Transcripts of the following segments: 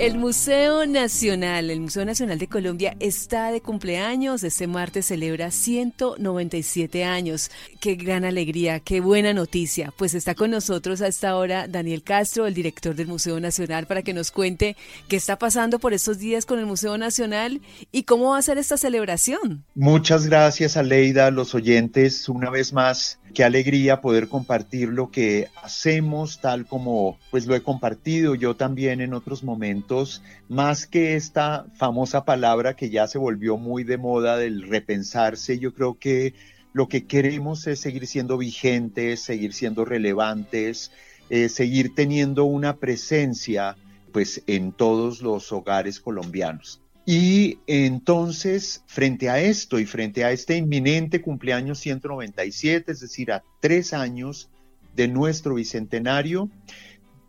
El Museo Nacional, el Museo Nacional de Colombia está de cumpleaños. Este martes celebra 197 años. Qué gran alegría, qué buena noticia. Pues está con nosotros a esta hora Daniel Castro, el director del Museo Nacional, para que nos cuente qué está pasando por estos días con el Museo Nacional y cómo va a ser esta celebración. Muchas gracias, Aleida, los oyentes, una vez más Qué alegría poder compartir lo que hacemos tal como pues lo he compartido yo también en otros momentos, más que esta famosa palabra que ya se volvió muy de moda del repensarse, yo creo que lo que queremos es seguir siendo vigentes, seguir siendo relevantes, eh, seguir teniendo una presencia pues en todos los hogares colombianos. Y entonces, frente a esto y frente a este inminente cumpleaños 197, es decir, a tres años de nuestro bicentenario,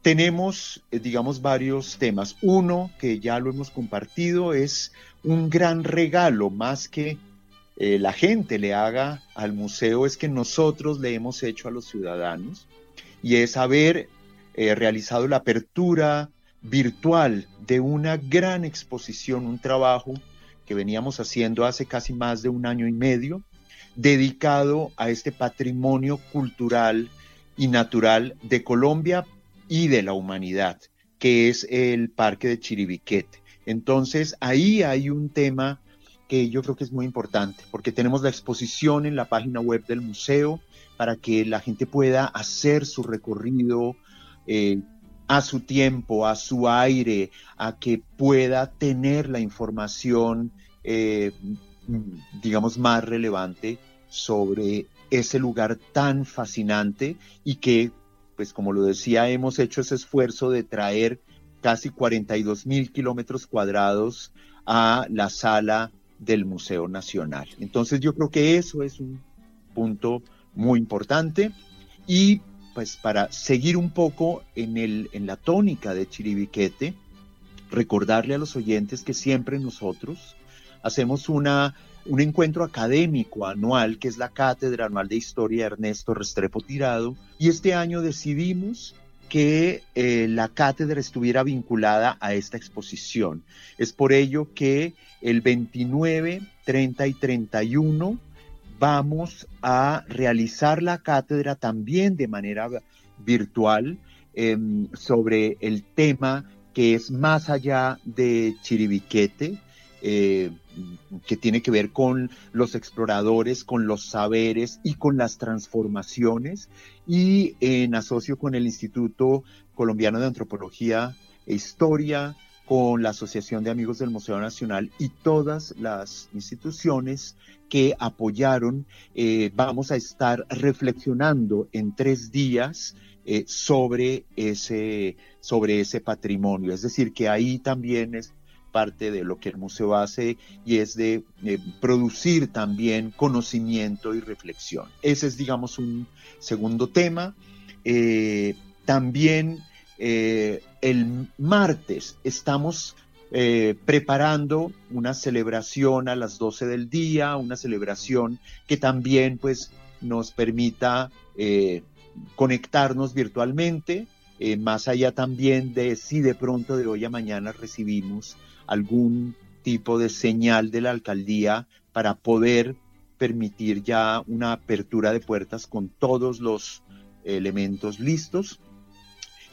tenemos, eh, digamos, varios temas. Uno, que ya lo hemos compartido, es un gran regalo, más que eh, la gente le haga al museo, es que nosotros le hemos hecho a los ciudadanos, y es haber eh, realizado la apertura virtual de una gran exposición, un trabajo que veníamos haciendo hace casi más de un año y medio, dedicado a este patrimonio cultural y natural de Colombia y de la humanidad, que es el Parque de Chiribiquete. Entonces, ahí hay un tema que yo creo que es muy importante, porque tenemos la exposición en la página web del museo para que la gente pueda hacer su recorrido, eh, a su tiempo, a su aire, a que pueda tener la información, eh, digamos, más relevante sobre ese lugar tan fascinante y que, pues como lo decía, hemos hecho ese esfuerzo de traer casi 42 mil kilómetros cuadrados a la sala del Museo Nacional. Entonces yo creo que eso es un punto muy importante y pues para seguir un poco en, el, en la tónica de Chiribiquete, recordarle a los oyentes que siempre nosotros hacemos una, un encuentro académico anual, que es la Cátedra Anual de Historia Ernesto Restrepo Tirado, y este año decidimos que eh, la cátedra estuviera vinculada a esta exposición. Es por ello que el 29, 30 y 31 vamos a realizar la cátedra también de manera virtual em, sobre el tema que es más allá de Chiribiquete, eh, que tiene que ver con los exploradores, con los saberes y con las transformaciones, y en asocio con el Instituto Colombiano de Antropología e Historia, con la Asociación de Amigos del Museo Nacional y todas las instituciones que apoyaron. Eh, vamos a estar reflexionando en tres días eh, sobre, ese, sobre ese patrimonio. Es decir, que ahí también es parte de lo que el museo hace y es de eh, producir también conocimiento y reflexión. Ese es, digamos, un segundo tema. también el martes estamos eh, preparando una celebración a las 12 del día, una celebración que también pues nos permita eh, conectarnos virtualmente, eh, más allá también de si de pronto de hoy a mañana recibimos algún tipo de señal de la alcaldía para poder permitir ya una apertura de puertas con todos los elementos listos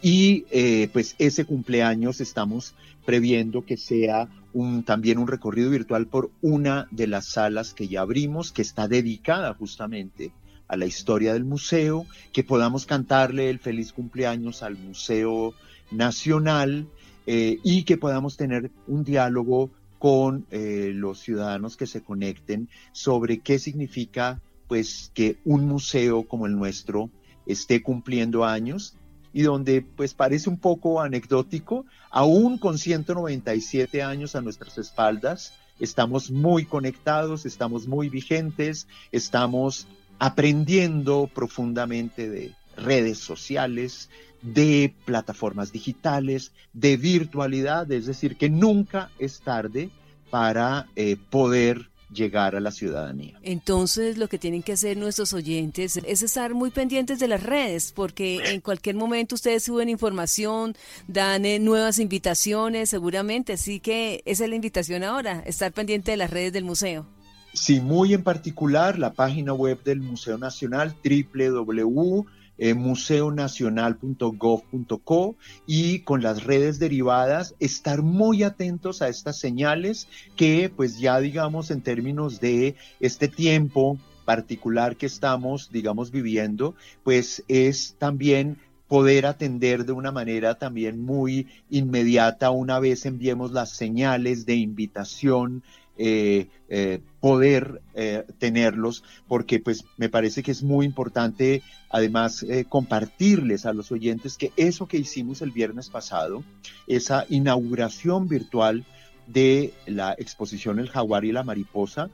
y eh, pues ese cumpleaños estamos previendo que sea un, también un recorrido virtual por una de las salas que ya abrimos, que está dedicada justamente a la historia del museo, que podamos cantarle el feliz cumpleaños al Museo Nacional eh, y que podamos tener un diálogo con eh, los ciudadanos que se conecten sobre qué significa pues que un museo como el nuestro esté cumpliendo años y donde pues parece un poco anecdótico, aún con 197 años a nuestras espaldas, estamos muy conectados, estamos muy vigentes, estamos aprendiendo profundamente de redes sociales, de plataformas digitales, de virtualidad, es decir, que nunca es tarde para eh, poder llegar a la ciudadanía. Entonces lo que tienen que hacer nuestros oyentes es estar muy pendientes de las redes, porque en cualquier momento ustedes suben información, dan eh, nuevas invitaciones, seguramente, así que esa es la invitación ahora, estar pendiente de las redes del museo. Sí, muy en particular la página web del Museo Nacional, www eh, museonacional.gov.co y con las redes derivadas estar muy atentos a estas señales que pues ya digamos en términos de este tiempo particular que estamos digamos viviendo pues es también poder atender de una manera también muy inmediata una vez enviemos las señales de invitación eh, eh, poder eh, tenerlos, porque pues me parece que es muy importante además compartirles a los oyentes que eso que hicimos el viernes pasado, esa inauguración virtual de la exposición El jaguar y la mariposa,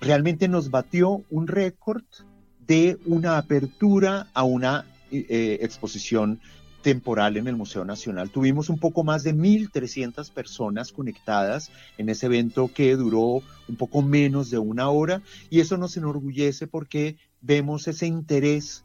realmente nos batió un récord de una apertura a una exposición temporal en el Museo Nacional. Tuvimos un poco más de 1.300 personas conectadas en ese evento que duró un poco menos de una hora y eso nos enorgullece porque vemos ese interés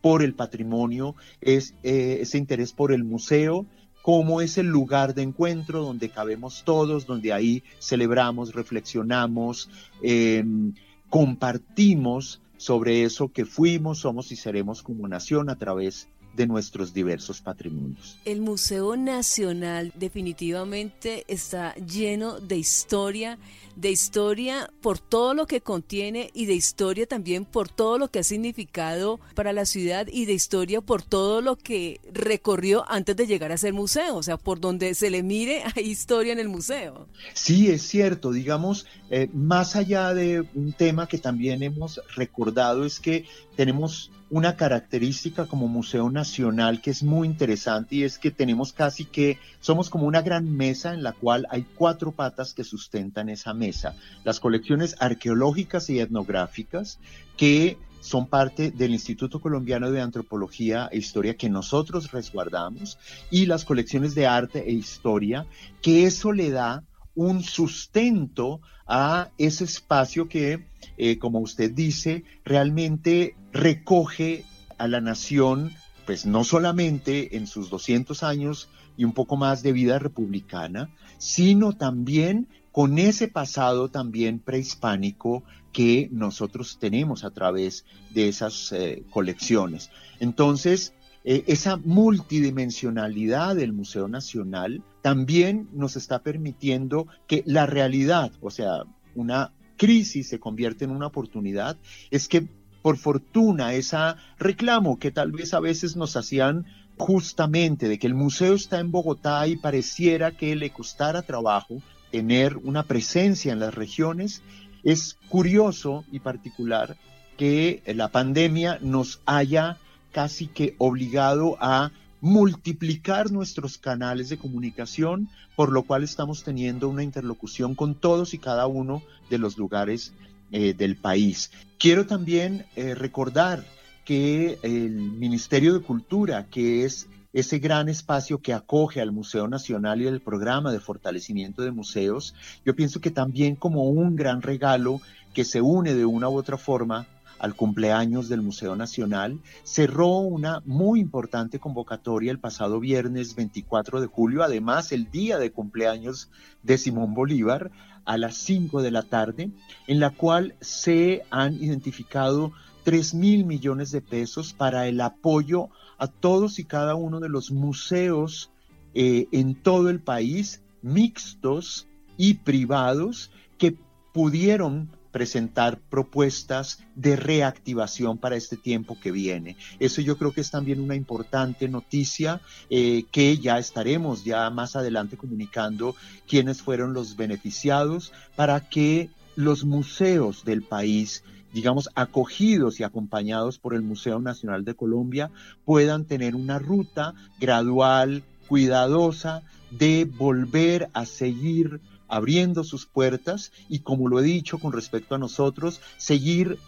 por el patrimonio, eh, ese interés por el museo, como es el lugar de encuentro donde cabemos todos, donde ahí celebramos, reflexionamos, em, compartimos sobre eso que fuimos, somos y seremos como nación a través de nuestros diversos patrimonios. El Museo Nacional definitivamente está lleno de historia, de historia por todo lo que contiene y de historia también por todo lo que ha significado para la ciudad y de historia por todo lo que recorrió antes de llegar a ser museo, o sea, por donde se le mire hay historia en el museo. Sí, es cierto, digamos, eh, más allá de un tema que también hemos recordado es que tenemos una característica como Museo Nacional que es muy interesante y es que tenemos casi que, somos como una gran mesa en la cual hay cuatro patas que sustentan esa mesa. Las colecciones arqueológicas y etnográficas que son parte del Instituto Colombiano de Antropología e Historia que nosotros resguardamos y las colecciones de arte e historia, que eso le da un sustento a ese espacio que, eh, como usted dice, realmente recoge a la nación, pues no solamente en sus 200 años y un poco más de vida republicana, sino también con ese pasado también prehispánico que nosotros tenemos a través de esas eh, colecciones. Entonces, eh, esa multidimensionalidad del Museo Nacional también nos está permitiendo que la realidad, o sea, una crisis se convierte en una oportunidad, es que por fortuna esa reclamo que tal vez a veces nos hacían justamente de que el museo está en Bogotá y pareciera que le costara trabajo tener una presencia en las regiones, es curioso y particular que la pandemia nos haya casi que obligado a multiplicar nuestros canales de comunicación, por lo cual estamos teniendo una interlocución con todos y cada uno de los lugares eh, del país. Quiero también eh, recordar que el Ministerio de Cultura, que es ese gran espacio que acoge al Museo Nacional y el programa de fortalecimiento de museos, yo pienso que también como un gran regalo que se une de una u otra forma al cumpleaños del Museo Nacional, cerró una muy importante convocatoria el pasado viernes 24 de julio, además el día de cumpleaños de Simón Bolívar, a las 5 de la tarde, en la cual se han identificado 3 mil millones de pesos para el apoyo a todos y cada uno de los museos eh, en todo el país, mixtos y privados, que pudieron presentar propuestas de reactivación para este tiempo que viene. Eso yo creo que es también una importante noticia eh, que ya estaremos ya más adelante comunicando quiénes fueron los beneficiados para que los museos del país digamos, acogidos y acompañados por el Museo Nacional de Colombia, puedan tener una ruta gradual, cuidadosa, de volver a seguir abriendo sus puertas y, como lo he dicho con respecto a nosotros, seguir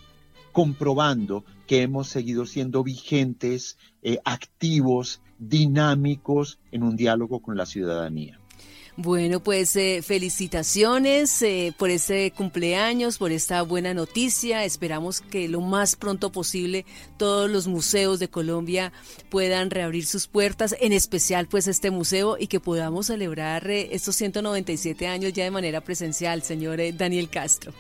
comprobando que hemos seguido siendo vigentes, eh, activos, dinámicos en un diálogo con la ciudadanía. Bueno, pues eh, felicitaciones eh, por este cumpleaños, por esta buena noticia. Esperamos que lo más pronto posible todos los museos de Colombia puedan reabrir sus puertas, en especial pues este museo y que podamos celebrar eh, estos 197 años ya de manera presencial, señor Daniel Castro.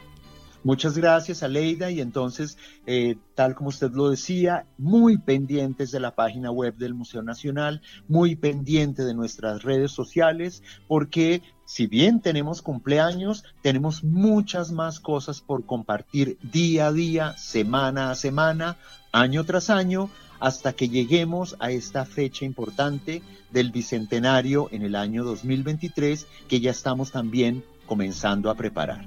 Muchas gracias, Aleida. Y entonces, eh, tal como usted lo decía, muy pendientes de la página web del Museo Nacional, muy pendiente de nuestras redes sociales, porque si bien tenemos cumpleaños, tenemos muchas más cosas por compartir día a día, semana a semana, año tras año, hasta que lleguemos a esta fecha importante del Bicentenario en el año 2023, que ya estamos también comenzando a preparar.